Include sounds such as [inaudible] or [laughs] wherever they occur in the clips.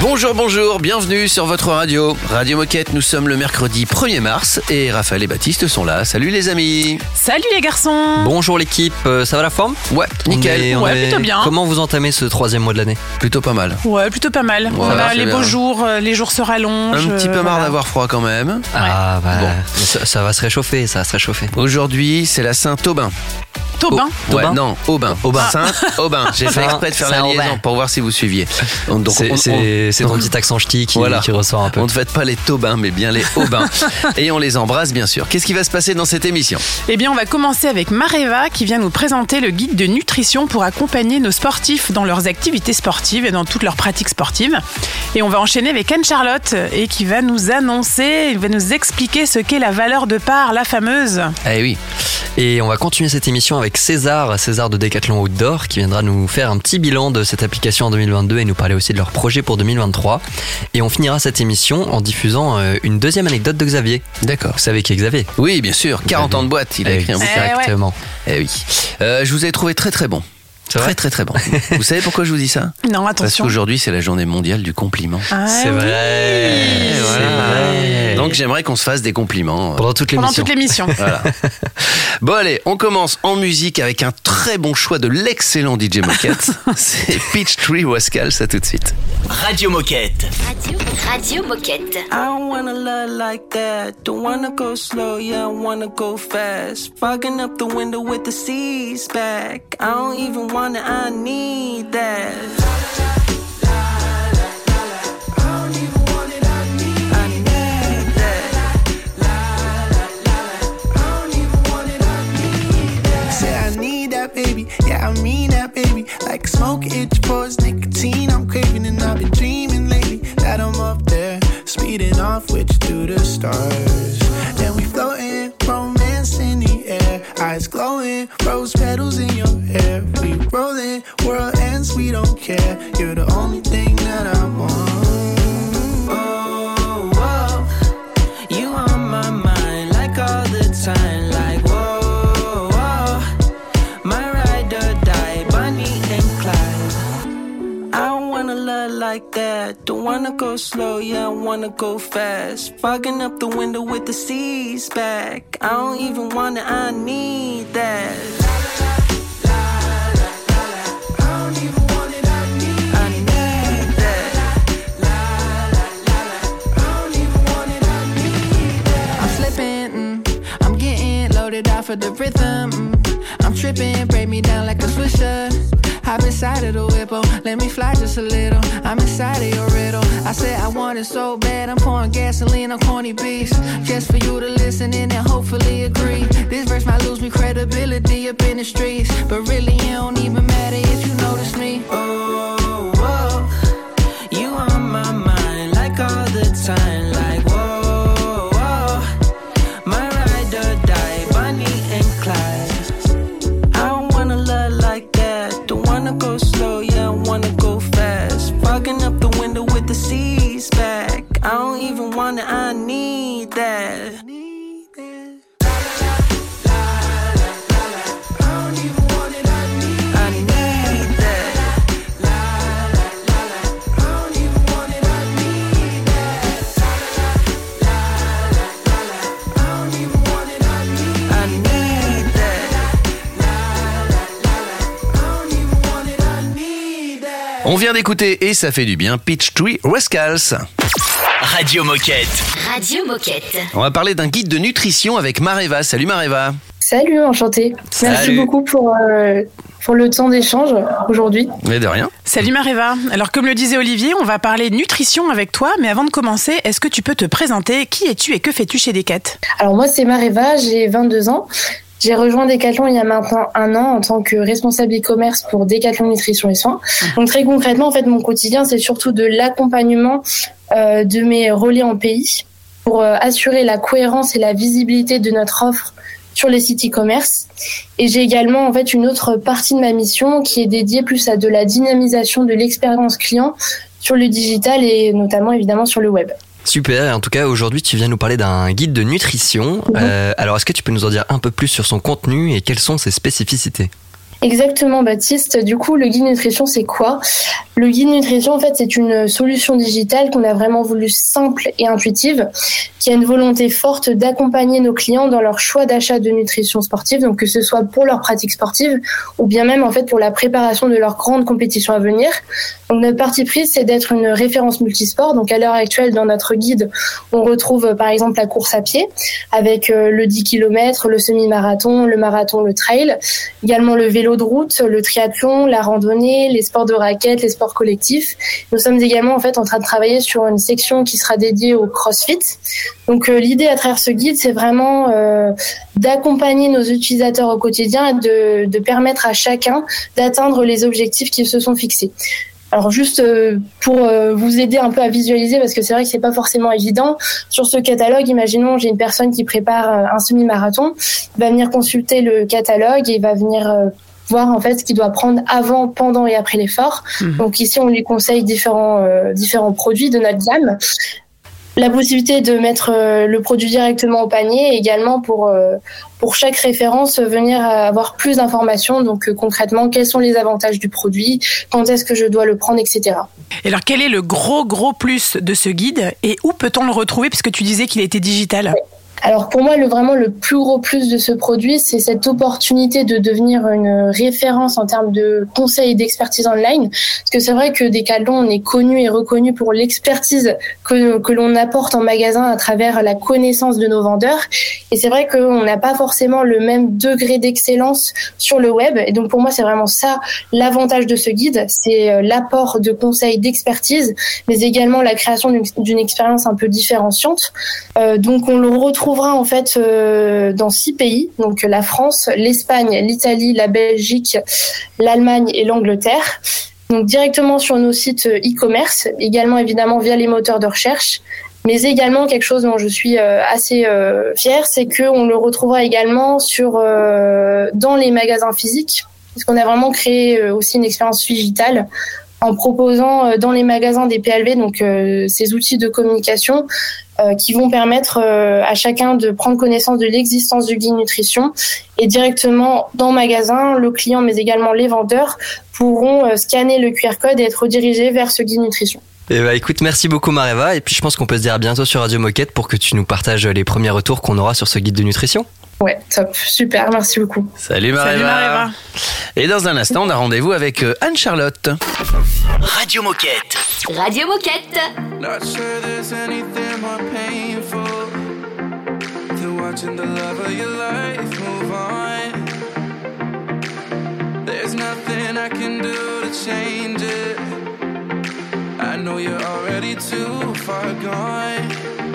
Bonjour, bonjour, bienvenue sur votre radio. Radio Moquette, nous sommes le mercredi 1er mars et Raphaël et Baptiste sont là. Salut les amis. Salut les garçons Bonjour l'équipe, euh, ça va la forme? Ouais, nickel. On est- on Ouais, est- plutôt bien. Comment vous entamez ce troisième mois de l'année? Plutôt pas mal. Ouais, plutôt pas mal. C'est les bien. beaux jours, euh, les jours se rallongent. Un petit peu euh, marre voilà. d'avoir froid quand même. Ah bah Bon. ça, ça va se réchauffer, ça va se réchauffer. Aujourd'hui, c'est la Saint-Aubin. Taubin. Ouais, Aubin non, Aubin. Aubin. Saint-Aubin. [laughs] J'ai fait Saint- exprès de faire la Saint-Aubin. liaison pour voir si vous suiviez. Donc, C'est on- c'est- on- c'est ton petit accent ch'ti qui, Voilà. qui ressort un peu. On ne fête pas les Taubins, mais bien les Aubins. [laughs] Et on les embrasse, bien sûr. Qu'est-ce qui va se passer dans cette émission? Eh bien, on va commencer avec Mareva qui vient nous présenter le guide de nutrition pour accompagner nos sportifs dans leurs activités sportives et dans toutes leurs pratiques sportives. Et on va enchaîner avec Anne-Charlotte et qui va nous annoncer, il va nous expliquer ce qu'est la valeur de part, la fameuse. Eh oui. Et on va continuer cette émission avec César, César de Decathlon Outdoor, qui viendra nous faire un petit bilan de cette application en 2022 et nous parler aussi de leur projet pour 2023. Et on finira cette émission en diffusant euh, une deuxième anecdote de Xavier. D'accord. Vous savez qui est Xavier? Oui, bien sûr. 40 ans de boîte, il a écrit un bouquin. Exactement. Eh oui. Euh, je vous ai trouvé très très bon. Très très très bon. [laughs] vous savez pourquoi je vous dis ça Non, Parce attention. qu'aujourd'hui c'est la journée mondiale du compliment. Ah C'est oui. vrai. Voilà. vrai. Donc j'aimerais qu'on se fasse des compliments. Pendant toute Pendant l'émission. toute l'émission. [laughs] Voilà. Bon allez, on commence en musique avec un très bon choix de l'excellent DJ Moquette. [laughs] C'est Peach Tree Wascal, ça tout de suite. Radio Moquette. Radio, Radio Moquette. I don't wanna love like that. Don't wanna go slow, yeah, I wanna go fast. Fogging up the window with the seas back. I don't even wanna, I need that. I need that. Say I need that baby, yeah I mean that baby. Like smoke itch for nicotine, I'm craving and I've been dreaming lately that I'm up there, speeding off with you through the stars. Then we floating, romance in the air, eyes glowing, rose petals in your hair. Rolling, world ends, we don't care. You're the only thing that I want. Oh, oh, you on my mind like all the time, like whoa, whoa. My ride or die, Bonnie and Clyde. I don't wanna love like that. Don't wanna go slow, yeah, I wanna go fast. Fogging up the window with the seas back. I don't even wanna, I need that. Of the rhythm. I'm tripping, break me down like a swisher. Hop inside of the whip, oh, let me fly just a little. I'm inside of your riddle. I said I want it so bad, I'm pouring gasoline on corny beats. Just for you to listen in and hopefully agree. This verse might lose me credibility up in the streets. But really, it don't even matter if you notice me. Oh, whoa, you on my mind like all the time, vient d'écouter et ça fait du bien Peach Tree Rascals. Radio Moquette. Radio Moquette. On va parler d'un guide de nutrition avec Mareva. Salut Mareva. Salut, enchanté. Merci Salut. beaucoup pour, euh, pour le temps d'échange aujourd'hui. Mais de rien. Salut Mareva. Alors comme le disait Olivier, on va parler nutrition avec toi, mais avant de commencer, est-ce que tu peux te présenter? Qui es-tu et que fais-tu chez Decat? Alors moi, c'est Mareva, j'ai 22 ans. J'ai rejoint Decathlon il y a maintenant un an en tant que responsable e-commerce pour Decathlon Nutrition et Soins. Donc très concrètement, en fait, mon quotidien, c'est surtout de l'accompagnement euh, de mes relais en pays pour euh, assurer la cohérence et la visibilité de notre offre sur les sites e-commerce. Et j'ai également en fait une autre partie de ma mission qui est dédiée plus à de la dynamisation de l'expérience client sur le digital et notamment évidemment sur le web. Super, en tout cas aujourd'hui tu viens nous parler d'un guide de nutrition. Mhm. Euh, alors est-ce que tu peux nous en dire un peu plus sur son contenu et quelles sont ses spécificités? Exactement, Baptiste. Du coup, le guide nutrition, c'est quoi? Le guide nutrition, en fait, c'est une solution digitale qu'on a vraiment voulu simple et intuitive, qui a une volonté forte d'accompagner nos clients dans leur choix d'achat de nutrition sportive, donc que ce soit pour leur pratique sportive ou bien même en fait pour la préparation de leur grande compétition à venir. Donc notre parti prise, c'est d'être une référence multisport. Donc à l'heure actuelle, dans notre guide, on retrouve par exemple la course à pied avec euh, le 10 km, le semi-marathon, le marathon, le trail, également le vélo de route, le triathlon, la randonnée, les sports de raquettes, les sports collectifs. Nous sommes également en fait en train de travailler sur une section qui sera dédiée au CrossFit. Donc euh, l'idée à travers ce guide, c'est vraiment euh, d'accompagner nos utilisateurs au quotidien et de, permettre à chacun d'atteindre les objectifs qu'ils se sont fixés. Alors juste euh, pour vous aider un peu à visualiser, parce que c'est vrai que c'est pas forcément évident. Sur ce catalogue, imaginons j'ai une personne qui prépare un semi-marathon, va venir consulter le catalogue et va venir voir en fait ce qu'il doit prendre avant, pendant et après l'effort. Mhm. Donc ici, on lui conseille différents euh, différents produits de notre gamme. La possibilité de mettre euh, le produit directement au panier, et également pour euh, pour chaque référence venir avoir plus d'informations. Donc concrètement, quels sont les avantages du produit, quand est-ce que je dois le prendre, etc. Et alors, quel est le gros, gros plus de ce guide et où peut-on le retrouver? Puisque tu disais qu'il était digital. Alors pour moi, le, vraiment le plus gros plus de ce produit, c'est cette opportunité de devenir une référence en termes de conseils et d'expertise online. Parce que c'est vrai que Decathlon, on est connu et reconnu pour l'expertise que, que l'on apporte en magasin à travers la connaissance de nos vendeurs. Et c'est vrai qu'on n'a pas forcément le même degré d'excellence sur le web. Et donc pour moi, c'est vraiment ça l'avantage de ce guide, c'est euh, l'apport de conseils d'expertise, mais également la création d'une- expérience un peu différenciante. Euh, donc on le retrouvera en fait euh, dans six pays, donc la France, l'Espagne, l'Italie, la Belgique, l'Allemagne et l'Angleterre. Donc directement sur nos sites euh, e-commerce, également évidemment via les moteurs de recherche. Mais également quelque chose dont je suis euh, assez fière, c'est que on le retrouvera également sur dans les magasins physiques, parce qu'on a vraiment créé aussi une expérience digitale en proposant dans les magasins des PLV, donc ces outils de communication euh, qui vont permettre euh, à chacun de prendre connaissance de l'existence du guide nutrition et directement dans le magasin, le client mais également les vendeurs pourront euh, scanner le QR code et être redirigés vers ce guide nutrition. Eh bah écoute, merci beaucoup Mareva et puis je pense qu'on peut se dire à bientôt sur Radio Moquette pour que tu nous partages les premiers retours qu'on aura sur ce guide de nutrition. Ouais, top, super, merci beaucoup. Salut Maréva. Salut Maréva. Et dans un instant, on a rendez-vous avec euh, Anne-Charlotte. Radio Moquette. Radio Moquette. Not sure there's anything more painful than watching the love of your life move on. There's nothing I can do to change it. I know you're already too far gone.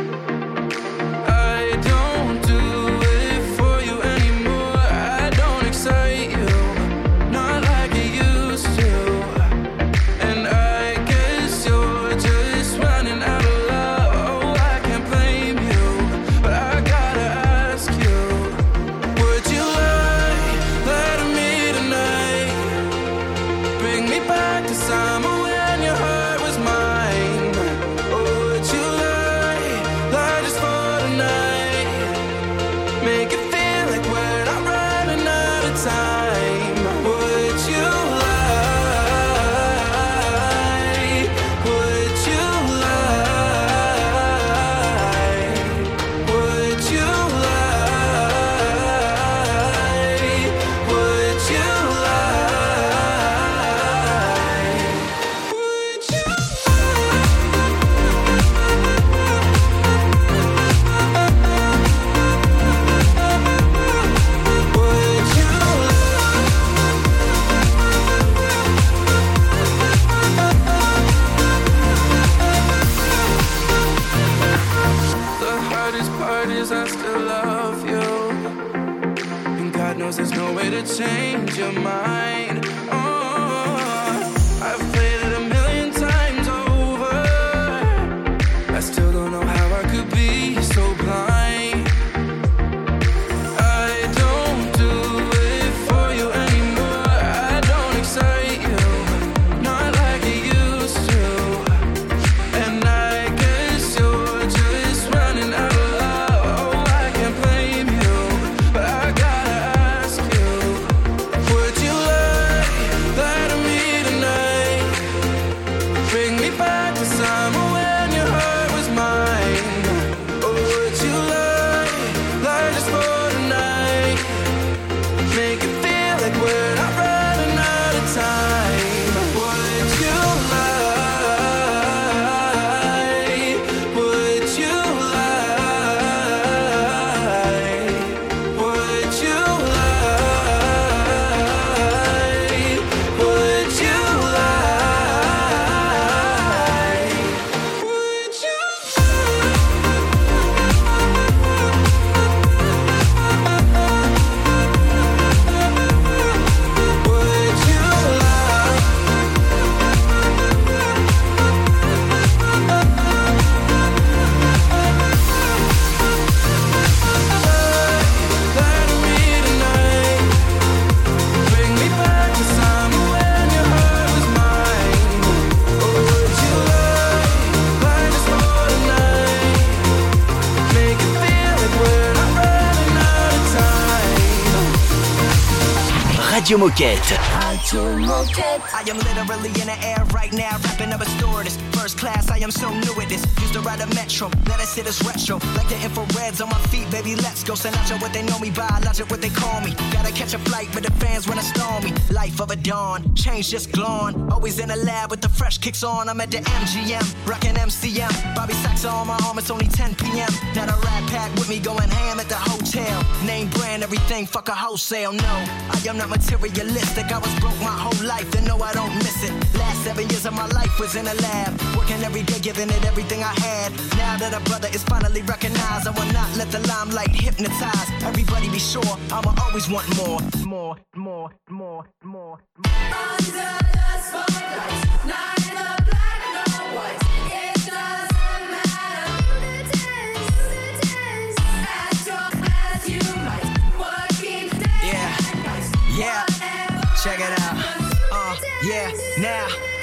Radio Moquette. I am literally in the air right now, rapping up a stewardess. First class, I am so new at this. Used to ride a metro, let us hit this retro. Like the infrareds on my feet, baby, let's go. Out what they know me by, logic what they call me. Gotta catch a flight with the fans when I storm me. Life of a dawn, change just glowing. Always in the lab with the fresh kicks on. I'm at the MGM, rocking MCM. Bobby Sacks on my arm, it's only 10 p.m. Now the rat pack with me going ham at the hotel. Name brand, everything, fuck a wholesale. No, I am not materialistic. I was broke my whole life, and no, I don't miss it. Last seven years of my life was in a lab, working every day, giving it everything I had. Now that a brother is finally recognized, I will not let the limelight hypnotize. Everybody be sure, I'ma always want more, more, more, more, more. Under the spotlight, not in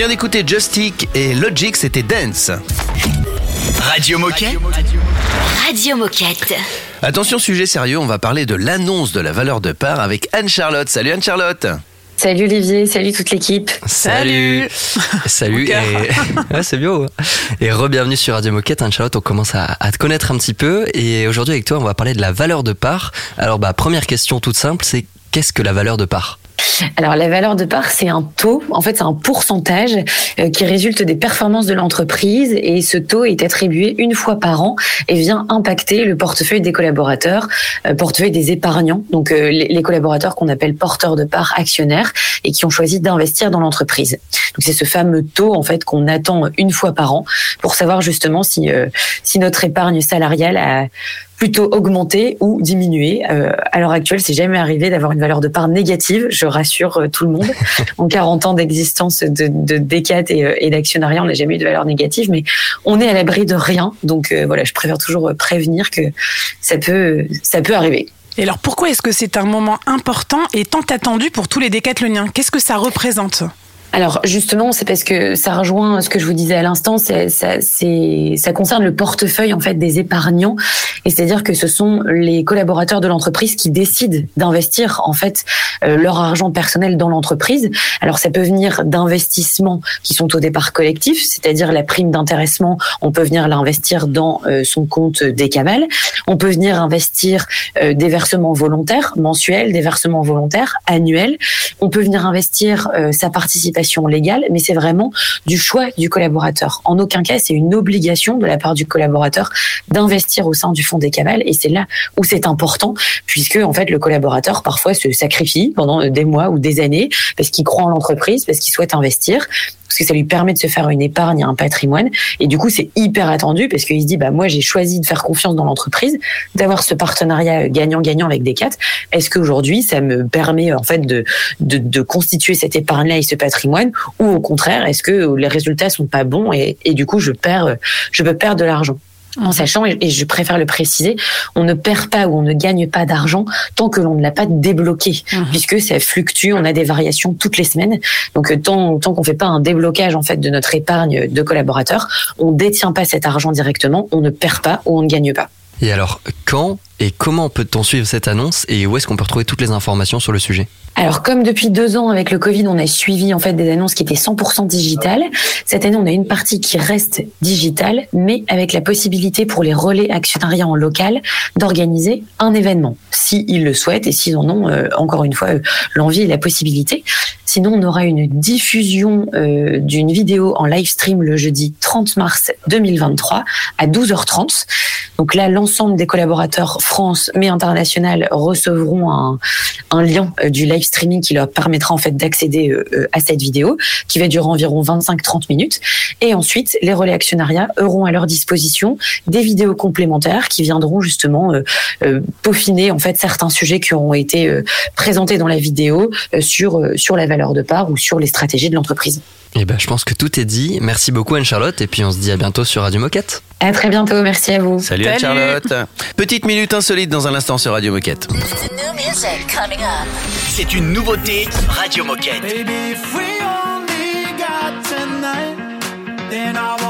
Vient d'écouter Justic et Logic, c'était Dance. Radio Moquette. Radio Moquette. Attention, sujet sérieux, on va parler de l'annonce de la valeur de part avec Anne-Charlotte. Salut Anne-Charlotte Salut Olivier, salut toute l'équipe. Salut Salut [laughs] et... [laughs] Ouais, c'est bio. Et re-bienvenue sur Radio Moquette. Hein, Charlotte, on commence à, à te connaître un petit peu. Et aujourd'hui avec toi, on va parler de la valeur de part. Alors, bah, première question toute simple, c'est qu'est-ce que la valeur de part? Alors la valeur de part, c'est un taux, en fait c'est un pourcentage euh, qui résulte des performances de l'entreprise et ce taux est attribué une fois par an et vient impacter le portefeuille des collaborateurs, euh, portefeuille des épargnants, donc euh, les, collaborateurs qu'on appelle porteurs de part actionnaires et qui ont choisi d'investir dans l'entreprise. Donc c'est ce fameux taux en fait qu'on attend une fois par an pour savoir justement si si notre épargne salariale a plutôt augmenté ou diminué. Euh, à l'heure actuelle, c'est jamais arrivé d'avoir une valeur de part négative. Je rassure euh, tout le monde. [laughs] en 40 ans d'existence de, de Decat et, euh, et d'actionnariat, on n'a jamais eu de valeur négative, mais on est à l'abri de rien. Donc euh, voilà, je préfère toujours euh, prévenir que ça peut, ça peut arriver. Et alors pourquoi est-ce que c'est un moment important et tant attendu pour tous les décathloniens? Qu'est-ce que ça représente? Alors justement, c'est parce que ça rejoint ce que je vous disais à l'instant, ça, ça concerne le portefeuille en fait des épargnants, et c'est-à-dire que ce sont les collaborateurs de l'entreprise qui décident d'investir en fait euh, leur argent personnel dans l'entreprise. Alors ça peut venir d'investissements qui sont au départ collectifs, c'est-à-dire la prime d'intéressement, on peut venir l'investir dans euh, son compte décamal, on peut venir investir euh, des versements volontaires mensuels, des versements volontaires annuels, on peut venir investir euh, sa participation légale, mais c'est vraiment du choix du collaborateur. En aucun cas, c'est une obligation de la part du collaborateur d'investir au sein du fonds des cavales, et c'est là où c'est important, puisque en fait le collaborateur parfois se sacrifie pendant des mois ou des années parce qu'il croit en l'entreprise, parce qu'il souhaite investir parce que ça lui permet de se faire une épargne, un patrimoine. Et du coup, c'est hyper attendu parce qu'il se dit, bah, moi, j'ai choisi de faire confiance dans l'entreprise, d'avoir ce partenariat gagnant-gagnant avec Decat. Est-ce qu'aujourd'hui, ça me permet, en fait, de, de, de constituer cette épargne-là et ce patrimoine? Ou au contraire, est-ce que les résultats sont pas bons et, et du coup, je perds, je peux perdre de l'argent? En sachant, et je préfère le préciser, on ne perd pas ou on ne gagne pas d'argent tant que l'on ne l'a pas débloqué, puisque ça fluctue, on a des variations toutes les semaines. Donc euh, tant, tant qu'on fait pas un déblocage en fait de notre épargne de collaborateurs, on détient pas cet argent directement, on ne perd pas ou on ne gagne pas. Et alors, quand et comment peut-on suivre cette annonce et où est-ce qu'on peut retrouver toutes les informations sur le sujet? Alors comme depuis deux ans avec le Covid, on a suivi en fait des annonces qui étaient 100% digitales. Cette année, on a une partie qui reste digitale, mais avec la possibilité pour les relais actionnariats en local d'organiser un événement, si ils le souhaitent et s'ils en ont euh, encore une fois euh, l'envie et la possibilité. Sinon, on aura une diffusion euh, d'une vidéo en live stream le jeudi 30 mars 2023 à 12h30. Donc là, l'ensemble des collaborateurs France mais international recevront un, lien euh, du live streaming qui leur permettra en fait d'accéder euh, euh, à cette vidéo qui va durer environ 25-30 minutes. Et ensuite, les relais actionnariats auront à leur disposition des vidéos complémentaires qui viendront justement peaufiner en fait certains sujets qui auront été présentés dans la vidéo sur sur la valeur de part ou sur les stratégies de l'entreprise. Eh ben, je pense que tout est dit. Merci beaucoup Anne-Charlotte et puis on se dit à bientôt sur Radio Moquette. À très bientôt, merci à vous. Salut, Salut. Charlotte. Petite minute insolite dans un instant sur Radio Moquette. C'est une nouveauté Radio Moquette. Baby, if we only got tonight, then I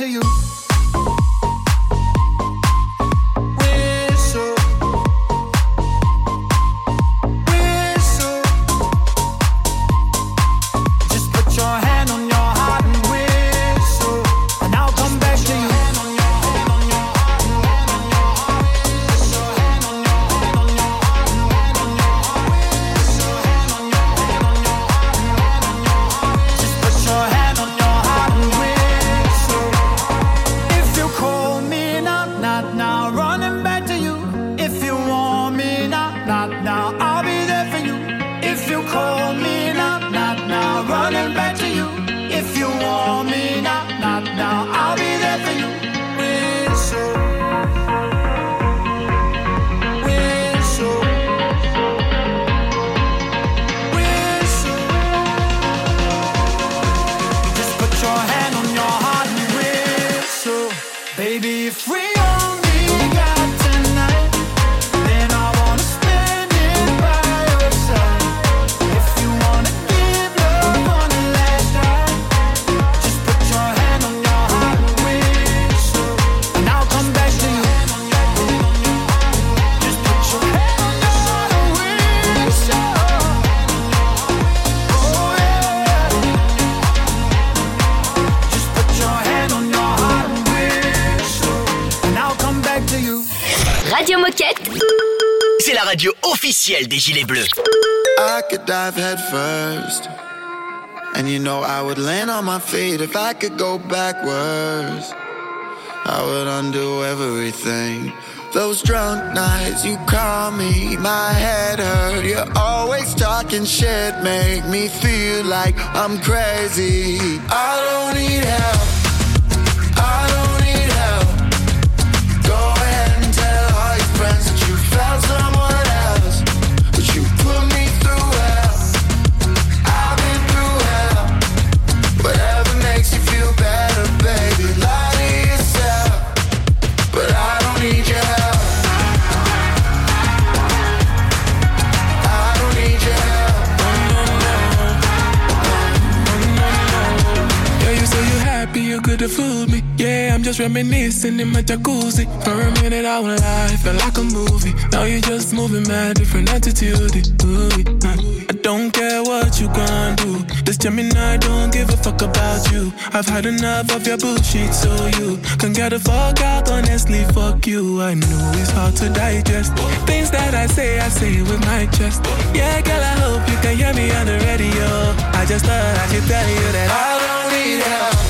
To you. Radio Moquette. C'est la radio officielle des Gilets Bleus. I could dive head first. And you know I would land on my feet if I could go backwards. I would undo everything. Those drunk nights you call me, my head hurt. You're always talking shit, make me feel like I'm crazy. I don't need help. To fool me. Yeah, I'm just reminiscing in my jacuzzi. For a minute, I was alive, felt like a movie. Now you're just moving mad, different attitude. Ooh, I don't care what you gon' do. This Gemini don't give a fuck about you. I've had enough of your bullshit, so you can get the fuck out. Honestly, fuck you. I know it's hard to digest. Things that I say, I say with my chest. Yeah, girl, I hope you can hear me on the radio. I just thought I should tell you that I don't need help.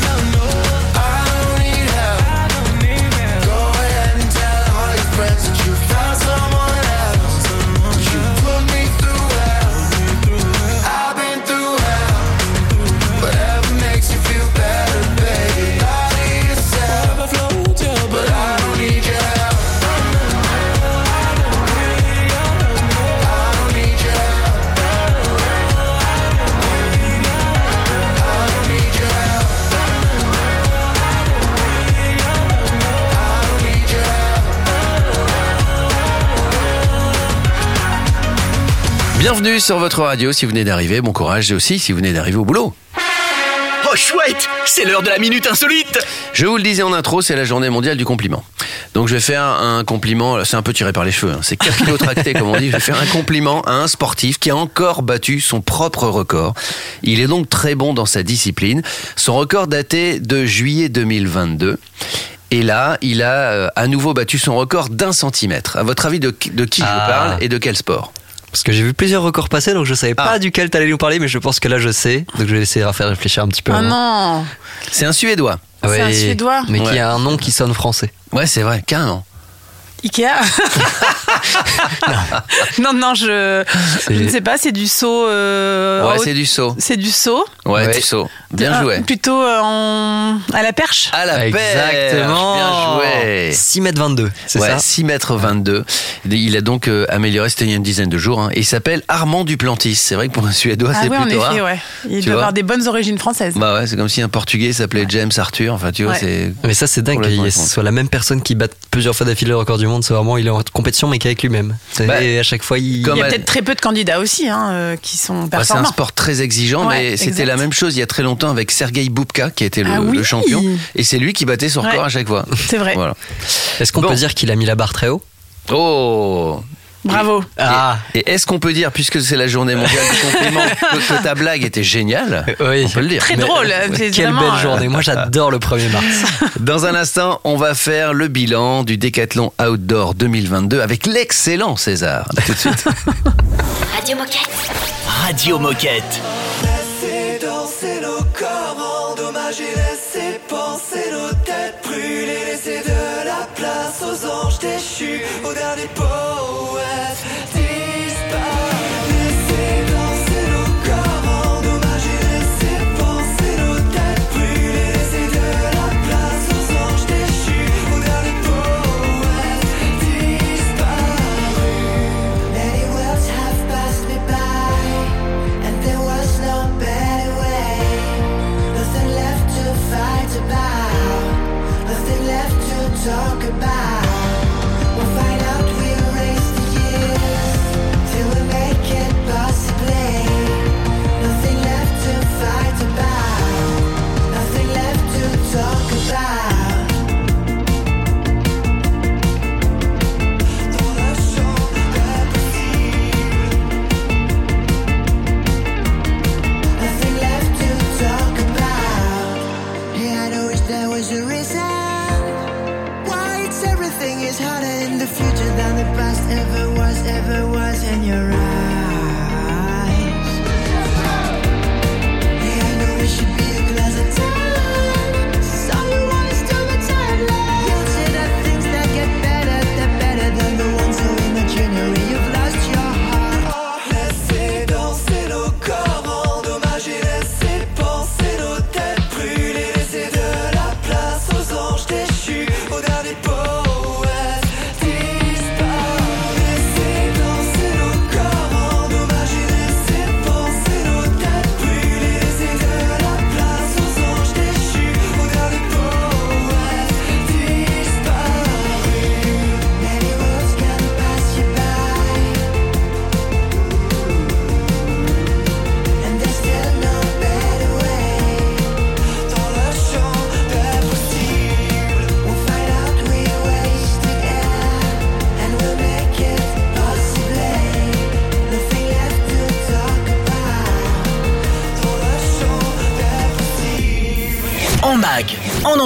Bienvenue sur votre radio si vous venez d'arriver. Bon courage aussi si vous venez d'arriver au boulot. Oh chouette, c'est l'heure de la minute insolite. Je vous le disais en intro, c'est la journée mondiale du compliment. Donc je vais faire un compliment, c'est un peu tiré par les cheveux, hein. c'est capillotracté comme on dit, je vais faire un compliment à un sportif qui a encore battu son propre record. Il est donc très bon dans sa discipline. Son record datait de juillet 2022. Et là, il a euh, à nouveau battu son record d'un centimètre. À votre avis, de, qui- de qui je Ah. parle et de quel sport? Parce que j'ai vu plusieurs records passer, donc je savais Ah. pas duquel t'allais nous parler, mais je pense que là je sais. Donc je vais essayer de faire réfléchir un petit peu. Ah avant. non C'est un Suédois. Ah C'est un Suédois Mais qui Ouais. a un nom qui sonne français. Ouais, c'est vrai, carrément. Ikea [laughs] Non, non, je, je ne sais pas, c'est du saut. euh, Ouais, en c'est du saut. c'est du saut. Ouais, Ouais. du saut. Bien Ah, joué. Plutôt euh, en... à la perche. À la Exactement. perche. Bien joué. 6 mètres 22, c'est ouais, ça 6 mètres 22. Il a donc euh, amélioré, c'était il y a une dizaine de jours. hein. Et il s'appelle Armand Duplantis. C'est vrai que pour un Suédois, ah c'est oui, en plutôt effet, rare. ouais. Il Tu doit vois avoir des bonnes origines françaises. Bah ouais, c'est comme si un Portugais s'appelait James Arthur. Enfin, tu vois, Ouais. c'est. Mais ça c'est dingue qu'il soit la même personne qui bat plusieurs fois d'affilée le record du monde. C'est vraiment il est en compétition mais qu'avec lui-même. Bah, et à chaque fois il. comme Il y a peut-être très peu de candidats aussi hein, euh, qui sont Bah, c'est un performants. sport très exigeant, Ouais, mais c'était la même chose il y a très longtemps avec Sergei Boubka, qui était le, Ah oui. le champion. Et c'est lui qui battait son record Ouais. à chaque fois. C'est vrai. Voilà. Est-ce qu'on Bon. peut dire qu'il a mis la barre très haut? Oh Bravo. Ah Et est-ce qu'on peut dire, puisque c'est la journée mondiale du compliment, que, que ta blague était géniale Oui. On peut le dire. Très Mais- drôle. c'est Quelle vraiment, belle euh, journée. Moi j'adore le 1er mars. [laughs] Dans un instant, on va faire le bilan du Décathlon Outdoor 2022 avec l'excellent César. À tout de suite. [laughs] Radio Moquette. Radio Moquette. Laissez danser nos corps, endommager, laissez penser nos têtes brûler, laissez de la place aux anges déchus, aux derniers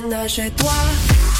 Voudrais emménager toi.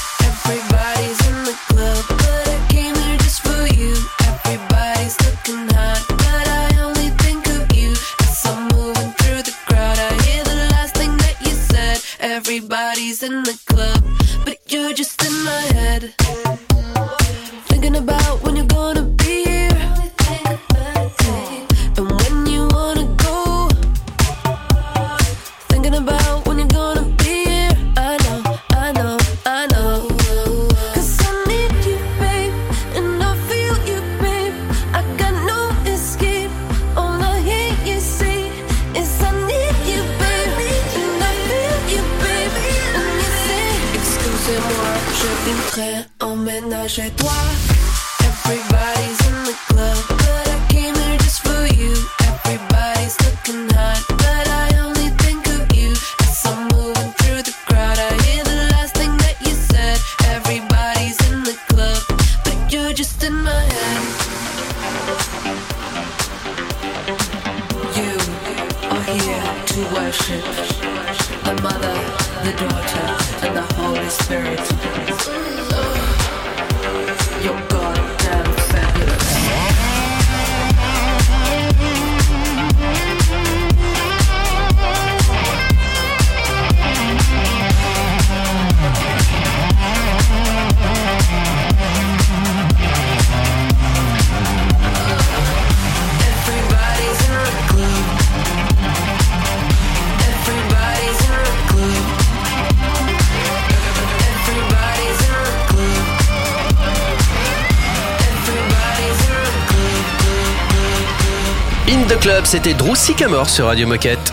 C'était Drew Sycamore sur Radio Moquette.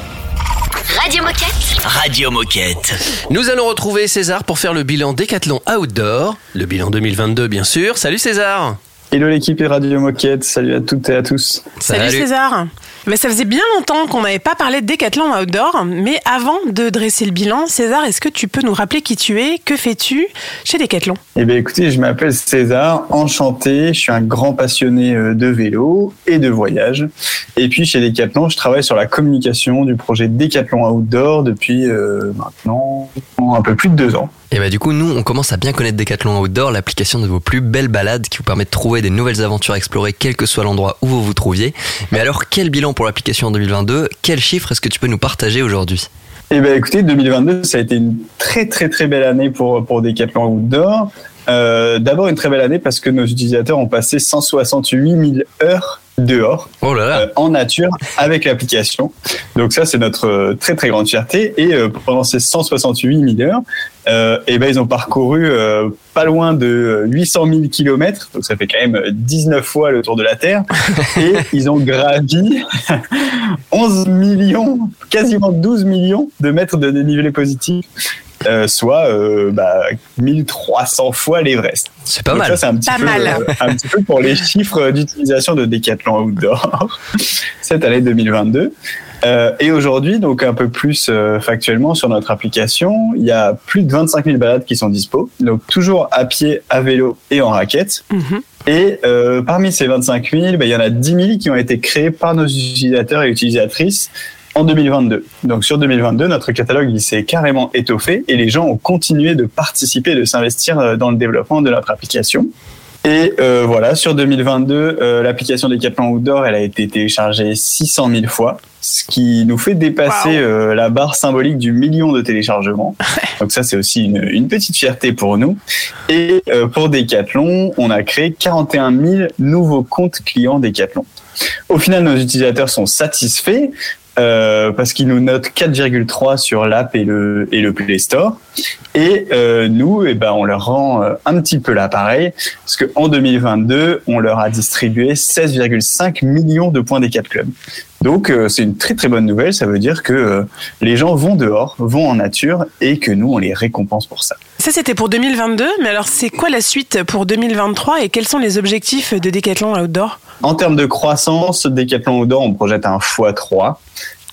Radio Moquette. Radio Moquette. Nous allons retrouver César pour faire le bilan Décathlon Outdoor, le bilan 2022 bien sûr. Salut César Hello l'équipe et Radio Moquette, salut à toutes et à tous. Salut, César. Mais ça faisait bien longtemps qu'on n'avait pas parlé de Décathlon Outdoor. Mais avant de dresser le bilan, César, est-ce que tu peux nous rappeler qui tu es? Que fais-tu chez Décathlon Eh bien écoutez, je m'appelle César, enchanté, je suis un grand passionné euh, de vélo et de voyage. Et puis chez Decathlon, je travaille sur la communication du projet Décathlon Outdoor depuis euh, maintenant un peu plus de deux ans. Et bah du coup, nous, on commence à bien connaître Decathlon Outdoor, l'application de vos plus belles balades qui vous permet de trouver des nouvelles aventures à explorer quel que soit l'endroit où vous vous trouviez. Mais alors, quel bilan pour l'application en 2022 Quel chiffre est-ce que tu peux nous partager aujourd'hui? Eh bien écoutez, 2022, ça a été une très très très belle année pour, pour Decathlon Outdoor. Euh, D'abord une très belle année parce que nos utilisateurs ont passé 168 000 heures dehors euh, en nature avec l'application. Donc ça c'est notre euh, très très grande fierté et euh, pendant ces 168 000 heures, euh, et ben ils ont parcouru euh, pas loin de 800 000 kilomètres, donc ça fait quand même 19 fois le tour de la Terre [laughs] et ils ont gravi [laughs] 11 millions, quasiment 12 millions de mètres de dénivelé positif. Euh, soit euh, bah, 1300 fois l'Everest. C'est pas Donc mal. Ça, c'est un, petit Pas peu, mal. euh, un petit peu pour les [laughs] chiffres d'utilisation de Decathlon Outdoor [laughs] cette année 2022. Euh, et aujourd'hui, donc un peu plus euh, factuellement sur notre application, il y a plus de 25 000 balades qui sont dispo. Donc toujours à pied, à vélo et en raquette. Et euh, parmi ces 25 000, bah, il y en a 10 000 qui ont été créés par nos utilisateurs et utilisatrices en 2022. Donc sur 2022, notre catalogue il s'est carrément étoffé et les gens ont continué de participer, de s'investir euh, dans le développement de notre application. Et euh, voilà, sur 2022, euh, l'application Decathlon Outdoor, elle a été téléchargée 600 000 fois, ce qui nous fait dépasser euh, la barre symbolique du million de téléchargements. [laughs] Donc ça, c'est aussi une, une petite fierté pour nous. Et pour Decathlon, on a créé 41 000 nouveaux comptes clients Decathlon. Au final, nos utilisateurs sont satisfaits euh, parce qu'ils nous notent 4,3 sur l'app et le, et le Play Store. Et euh, nous, eh ben, on leur rend euh, un petit peu l'appareil, parce qu'en 2022, on leur a distribué 16,5 millions de points des 4 clubs. Donc euh, c'est une très très bonne nouvelle, ça veut dire que euh, les gens vont dehors, vont en nature, et que nous, on les récompense pour ça. Ça, c'était pour 2022. Mais alors, c'est quoi la suite pour 2023 et quels sont les objectifs de Decathlon Outdoor? En termes de croissance, Decathlon Outdoor, on projette un x3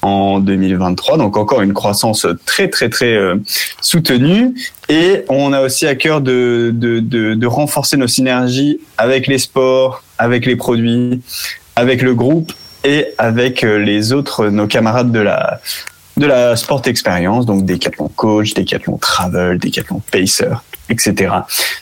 en 2023, donc encore une croissance très très très euh, soutenue. Et on a aussi à cœur de, de, de, de renforcer nos synergies avec les sports, avec les produits, avec le groupe et avec euh, les autres, nos camarades de la de la sport expérience, donc Decathlon Coach, Decathlon Travel, Decathlon Pacer, etc.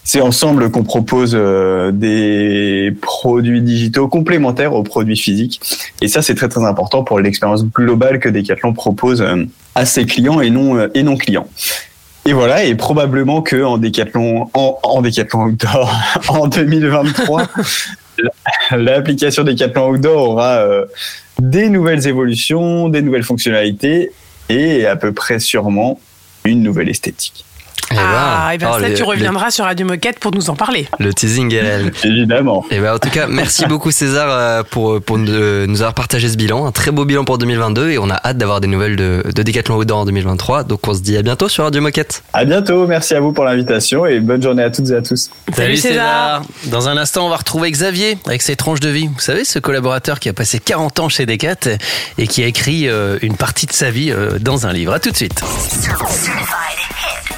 C'est ensemble qu'on propose euh, des produits digitaux complémentaires aux produits physiques. Et ça, c'est très très important pour l'expérience globale que Decathlon propose euh, à ses clients et non euh, et non clients. Et voilà, et probablement que en Decathlon, en, en Outdoor, [laughs] en 2023, la- [laughs] l'application Decathlon Outdoor aura euh, des nouvelles évolutions, des nouvelles fonctionnalités et à peu près sûrement une nouvelle esthétique. Ah, et bien oh, ça, le- tu reviendras sur Radio Moquette pour nous en parler. Le teasing est [laughs] réel. Évidemment. Et ben en tout cas, merci [laughs] beaucoup César euh, pour, pour nous nous avoir partagé ce bilan. Un très beau bilan pour 2022 et on a hâte d'avoir des nouvelles de, de Decathlon Outdoor en 2023. Donc on se dit à bientôt sur Radio Moquette. À bientôt, merci à vous pour l'invitation et bonne journée à toutes et à tous. Salut César. Dans un instant, on va retrouver Xavier avec ses tranches de vie. Vous savez, ce collaborateur qui a passé 40 ans chez Decat et qui a écrit euh, une partie de sa vie euh, dans un livre. À tout de suite.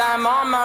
I'm on my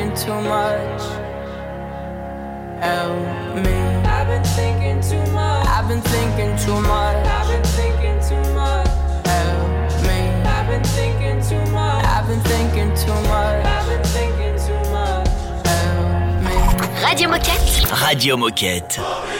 thinking too much. Help me. I've been thinking too much. I've been thinking too much. I've been thinking too much. Help me. I've been thinking too much. I've been thinking too much. I've been thinking too much. Help me. Radio Moquette. Radio Moquette.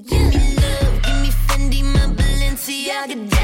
give me love, give me Fendi, my Balenciaga,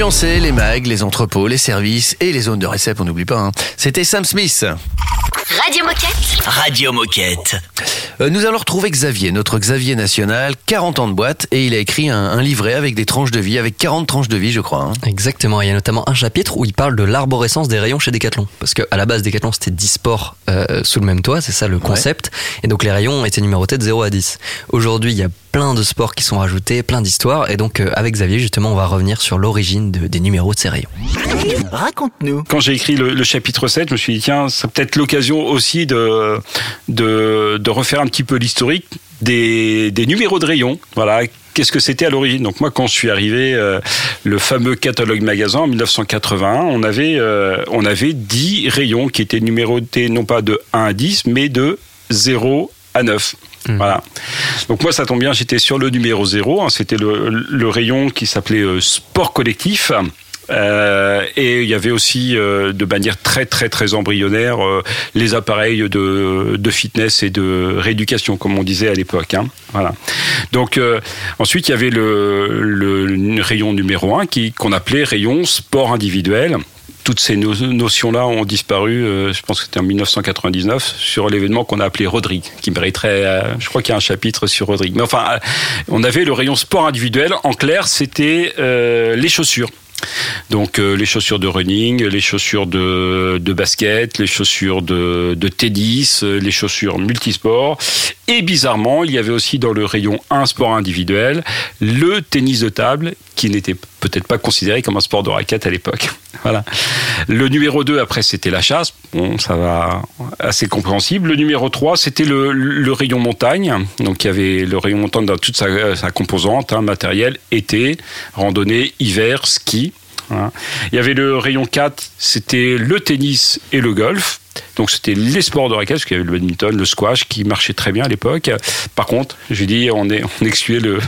Les mags, les entrepôts, les services et les zones de récep, on n'oublie pas. hein. C'était Sam Smith. Radio Moquette. Radio Moquette. Euh, nous allons retrouver Xavier, notre Xavier national, 40 ans de boîte, et il a écrit un, un livret avec des tranches de vie, avec 40 tranches de vie, je crois. hein. Exactement, il y a notamment un chapitre où il parle de l'arborescence des rayons chez Decathlon. Parce que à la base, Decathlon, c'était 10 sports euh, sous le même toit, c'est ça le concept. Et donc les rayons étaient numérotés de 0 à 10. Aujourd'hui, il y a plein de sports qui sont rajoutés, plein d'histoires. Et donc euh, avec Xavier, justement, on va revenir sur l'origine de- des numéros de ces rayons. Raconte-nous. Quand j'ai écrit le, le chapitre 7, je me suis dit, tiens, c'est peut-être l'occasion aussi de, de, de refaire un petit peu l'historique des, des numéros de rayons. Voilà. Qu'est-ce que c'était à l'origine? Donc moi, quand je suis arrivé, euh, le fameux catalogue magasin en 1981, on avait, euh, on avait 10 rayons qui étaient numérotés non pas de 1 à 10, mais de 0 à 9. Voilà. Donc moi, ça tombe bien, j'étais sur le numéro 0. hein, C'était le, le rayon qui s'appelait euh, Sport Collectif. Euh, et il y avait aussi euh, de manière très très très embryonnaire euh, les appareils de, de fitness et de rééducation comme on disait à l'époque. Hein. Voilà. Donc ensuite il y avait le, le rayon numéro 1 qui qu'on appelait rayon sport individuel. Toutes ces no- notions-là ont disparu, euh, je pense que c'était en 1999, sur l'événement qu'on a appelé Rodrigue, qui mériterait, euh, je crois qu'il y a un chapitre sur Rodrigue. Mais enfin, euh, on avait le rayon sport individuel. En clair, c'était les chaussures. Donc les chaussures de running, les chaussures de, basket, les chaussures de, de tennis, les chaussures multisports. Et bizarrement, il y avait aussi dans le rayon 1 sport individuel le tennis de table qui n'était peut-être pas considéré comme un sport de raquette à l'époque. [laughs] Voilà. Le numéro 2 après c'était la chasse. Bon, ça va assez compréhensible. Le numéro 3 c'était le, rayon montagne. Donc il y avait le rayon montagne dans toute sa, sa composante, hein, matériel, été, randonnée, hiver, ski. Il y avait le rayon 4, c'était le tennis et le golf. Donc c'était les sports de raquette, parce qu'il y avait le badminton, le squash qui marchait très bien à l'époque. Par contre, j'ai dit, on, est, on excluait le,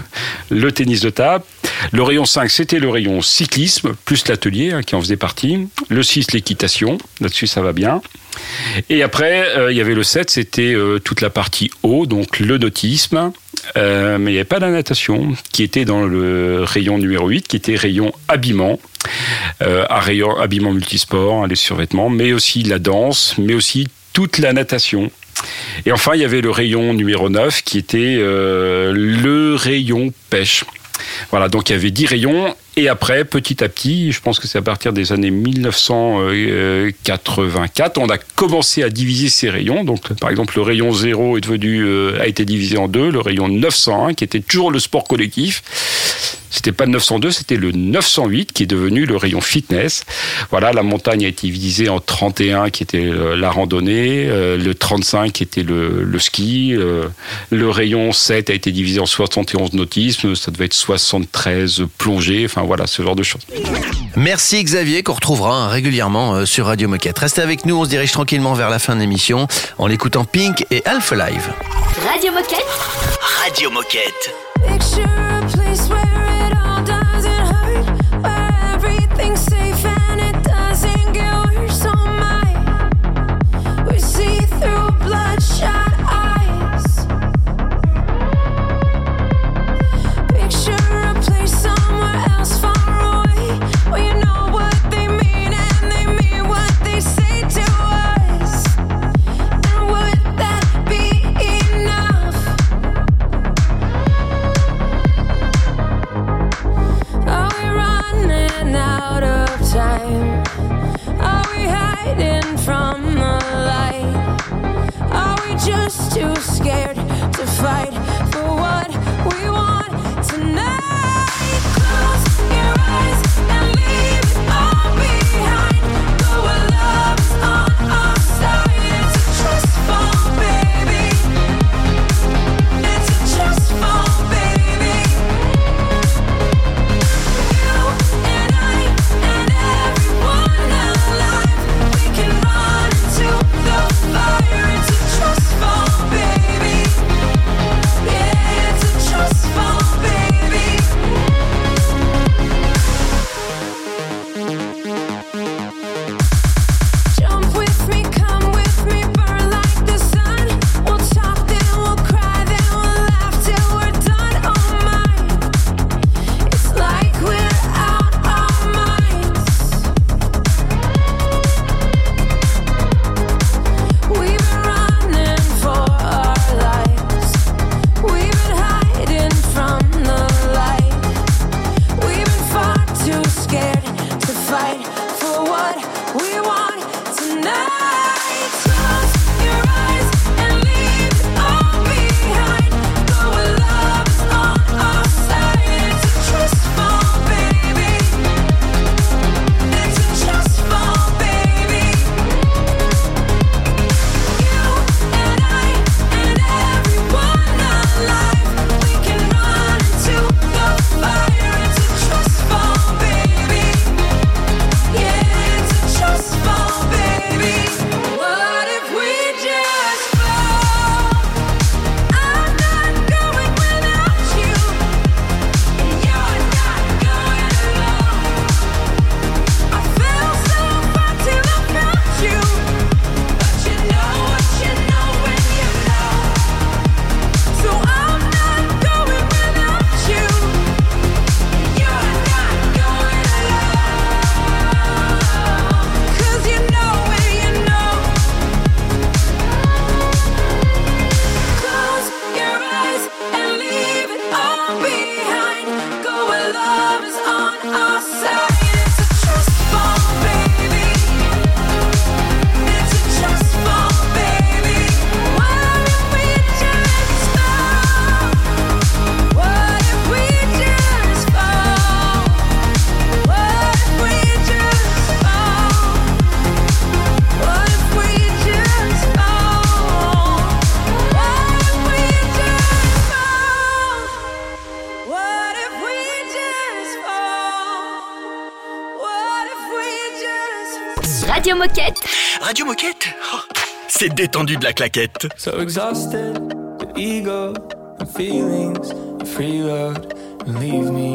le tennis de table. Le rayon 5, c'était le rayon cyclisme, plus l'atelier hein, qui en faisait partie. Le 6, l'équitation. Là-dessus, ça va bien. Et après, euh, il y avait le 7, c'était euh, toute la partie eau, donc le nautisme. Euh, mais il n'y avait pas la natation, qui était dans le rayon numéro 8, qui était rayon habillement. À rayon habillement multisport, hein, les survêtements, mais aussi la danse, mais aussi toute la natation. Et enfin, il y avait le rayon numéro 9, qui était le rayon pêche. Voilà, donc il y avait 10 rayons. Et après, petit à petit, je pense que c'est à partir des années 1984, on a commencé à diviser ces rayons. Donc, par exemple, le rayon 0 est devenu, euh, a été divisé en deux. Le rayon 901, qui était toujours le sport collectif. C'était pas le 902, c'était le 908 qui est devenu le rayon fitness. Voilà, la montagne a été divisée en 31 qui était euh, la randonnée, euh, le 35 qui était le, le ski, euh, le rayon 7 a été divisé en 71 nautisme, ça devait être 73 plongée, enfin voilà, ce genre de choses. Merci Xavier, qu'on retrouvera hein, régulièrement sur Radio Moquette. Restez avec nous, on se dirige tranquillement vers la fin de l'émission en l'écoutant Pink et Alpha Live. Radio Moquette. Radio Moquette. Moquette Oh, C'est détendu de la claquette. So exhausted, the ego, the feelings, the free road, and leave me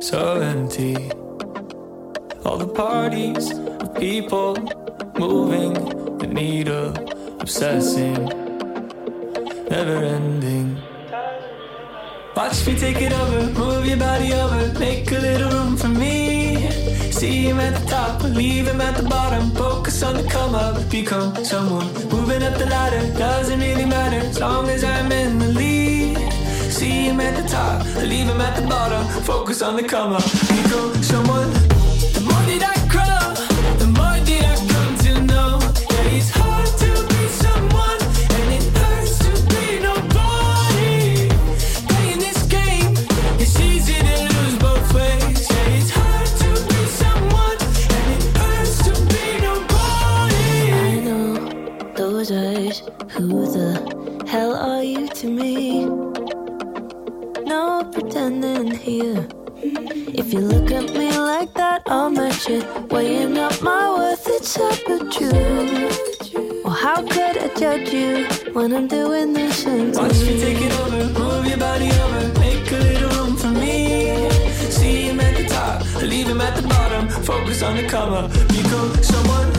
so empty. All the parties of people moving, the needle obsessing, never ending. Watch me take it over, move your body over, make a little room for me. See him at the top, leave him at the bottom. Focus on the come up, become someone. Moving up the ladder, doesn't really matter as long as I'm in the lead. See him at the top, leave him at the bottom. Focus on the come up, become someone. To me? No pretending here. If you look at me like that, I'll match it. Weighing up my worth, it's up with you. Well, how could I judge you when I'm doing this to Watch me take it over, move your body over, make a little room for me. See him at the top, leave him at the bottom. Focus on the come up, become someone.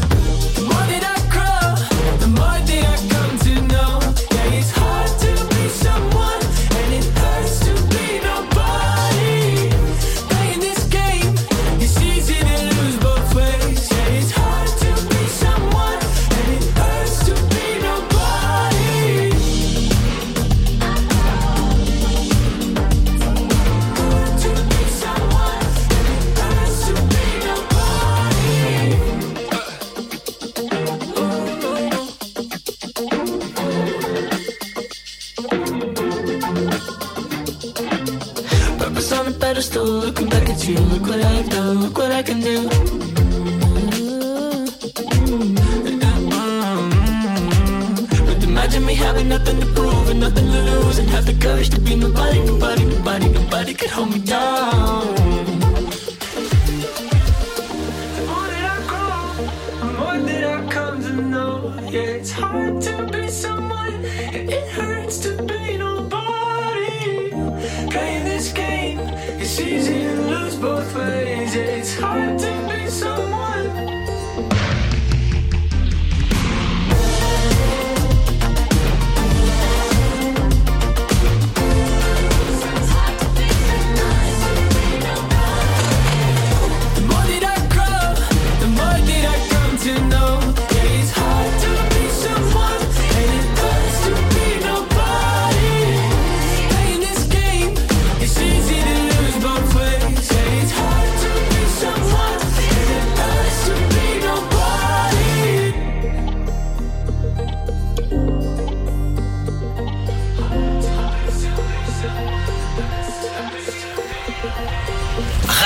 Hold me down. The more that I grow, the more that I come to know. Yeah, it's hard to be someone, it hurts to be nobody. Playing this game, it's easy to lose both ways.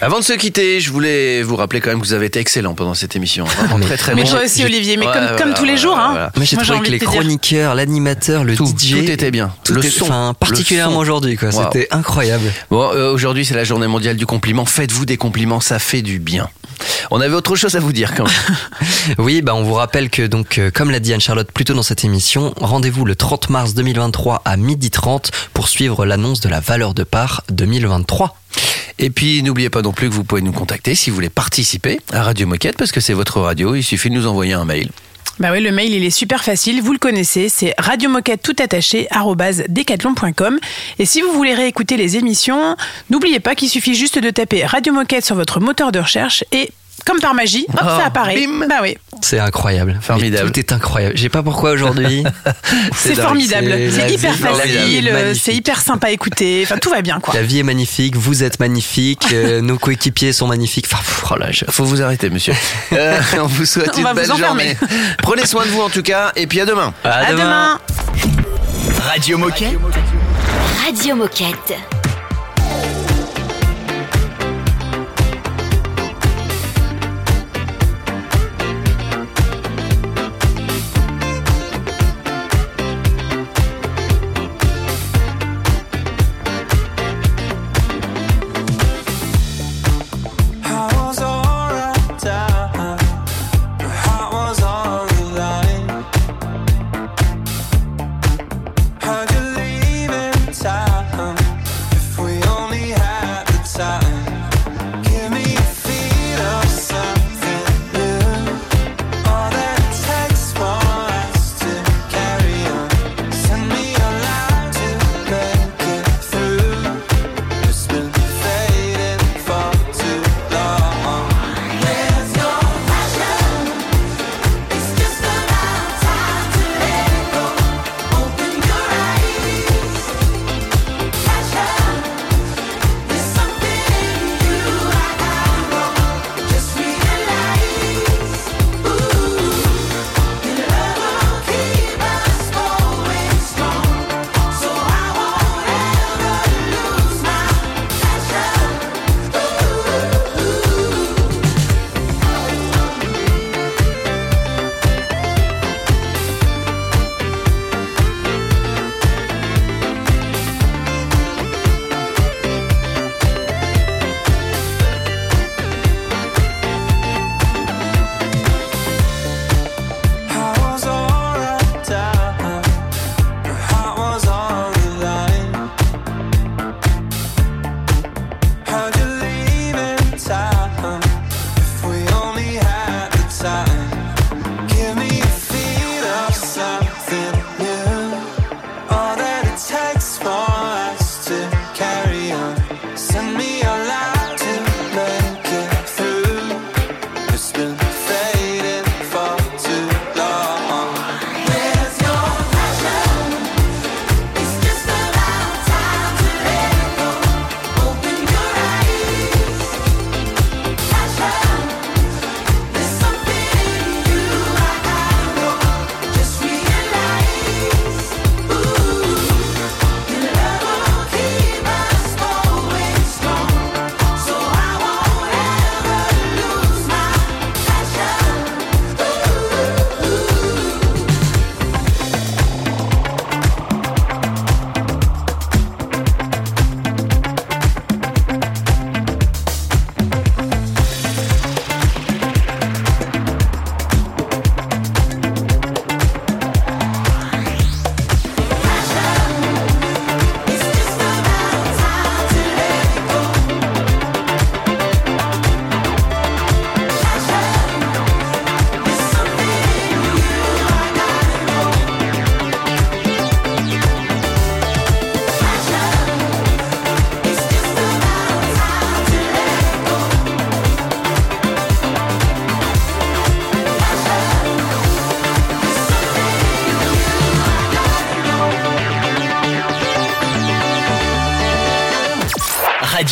Avant de se quitter, je voulais vous rappeler quand même que vous avez été excellent pendant cette émission. Vraiment très très Mais bon. toi aussi, Olivier, mais Ouais, comme, voilà, comme tous les jours. Hein. voilà. Moi j'ai trouvé envie que les chroniqueurs, l'animateur, le Tout, DJ, tout était bien. tout le est- son, enfin, particulièrement aujourd'hui quoi. C'était incroyable. Bon, euh, aujourd'hui c'est la journée mondiale du compliment. Faites-vous des compliments, ça fait du bien. On avait autre chose à vous dire quand même. [laughs] Oui, bah on vous rappelle que donc euh, comme l'a dit Anne-Charlotte plus tôt dans cette émission, rendez-vous le 30 mars 2023 à 12h30 pour suivre l'annonce de la valeur de part 2023. Et puis n'oubliez pas non plus que vous pouvez nous contacter si vous voulez participer à Radio Moquette parce que c'est votre radio. Il suffit de nous envoyer un mail. Bah oui, le mail, il est super facile. Vous le connaissez. C'est radiomoquette tout attaché, decathlon.com. Et si vous voulez réécouter les émissions, n'oubliez pas qu'il suffit juste de taper Radio Moquette sur votre moteur de recherche et, comme par magie, hop, Oh, ça apparaît. Bah oui. C'est incroyable. Formidable. Mais Tout est incroyable. J'ai pas pourquoi aujourd'hui. [laughs] C'est formidable. c'est- hyper vie- la vie facile. est magnifique. C'est hyper sympa à écouter. Enfin, tout va bien, quoi. La vie est magnifique, vous êtes magnifique, [laughs] euh, nos coéquipiers sont magnifiques. Enfin, pff, oh là, je- Faut vous arrêter, monsieur. Euh, [laughs] on vous souhaite On une belle journée. Prenez soin de vous en tout cas, et puis à demain. À À demain. Radio Moquette. Radio Moquette.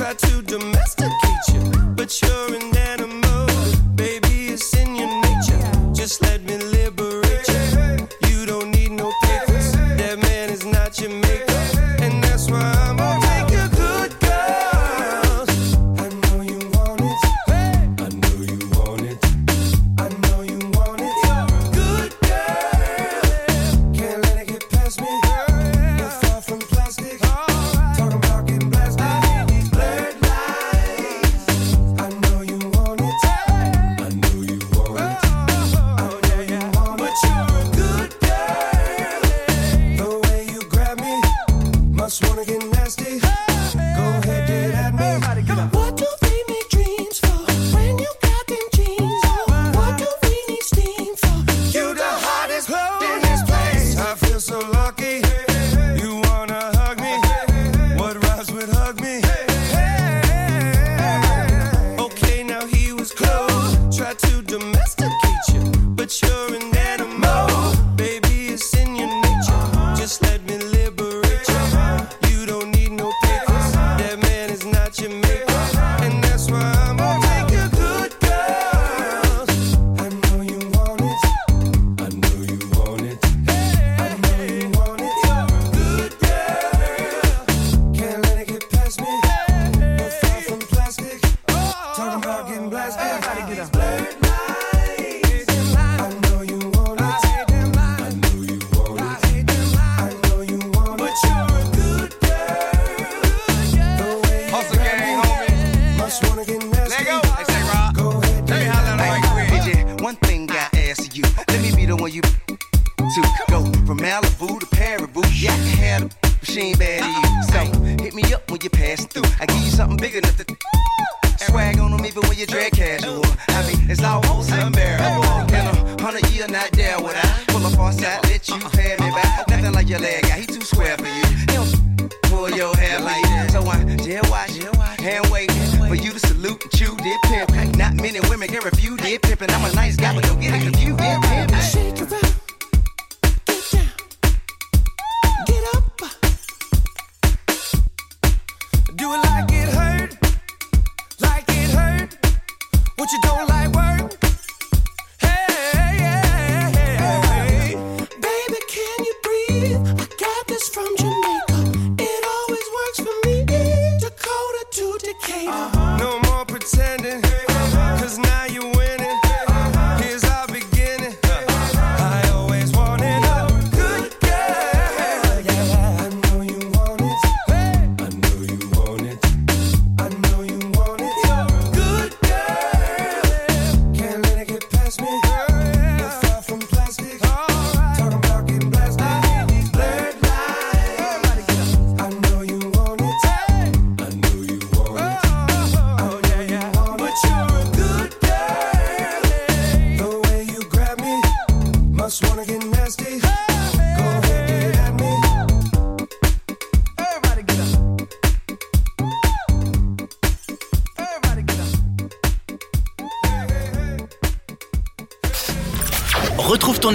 try to domesticate you, but you're in there. to go from Malibu to Paribu. Yeah, I can have them, but she ain't bad to you. So hit me up when you pass through. I give you something big enough to swag on them even when you drag casual. I mean, it's almost unbearable. In a hundred year, not there would I pull up on side, let you uh-uh. pay me back. Nothing like your leg guy, he too square for you. He don't pull your hair like that. So I jail watch, hand wait for you to salute and chew, dip pimp. Not many women can refuse, dip pimp. And I'm a nice guy, but don't get it confused, Shake it up. Do it like it hurt, like it hurt. What you don't like.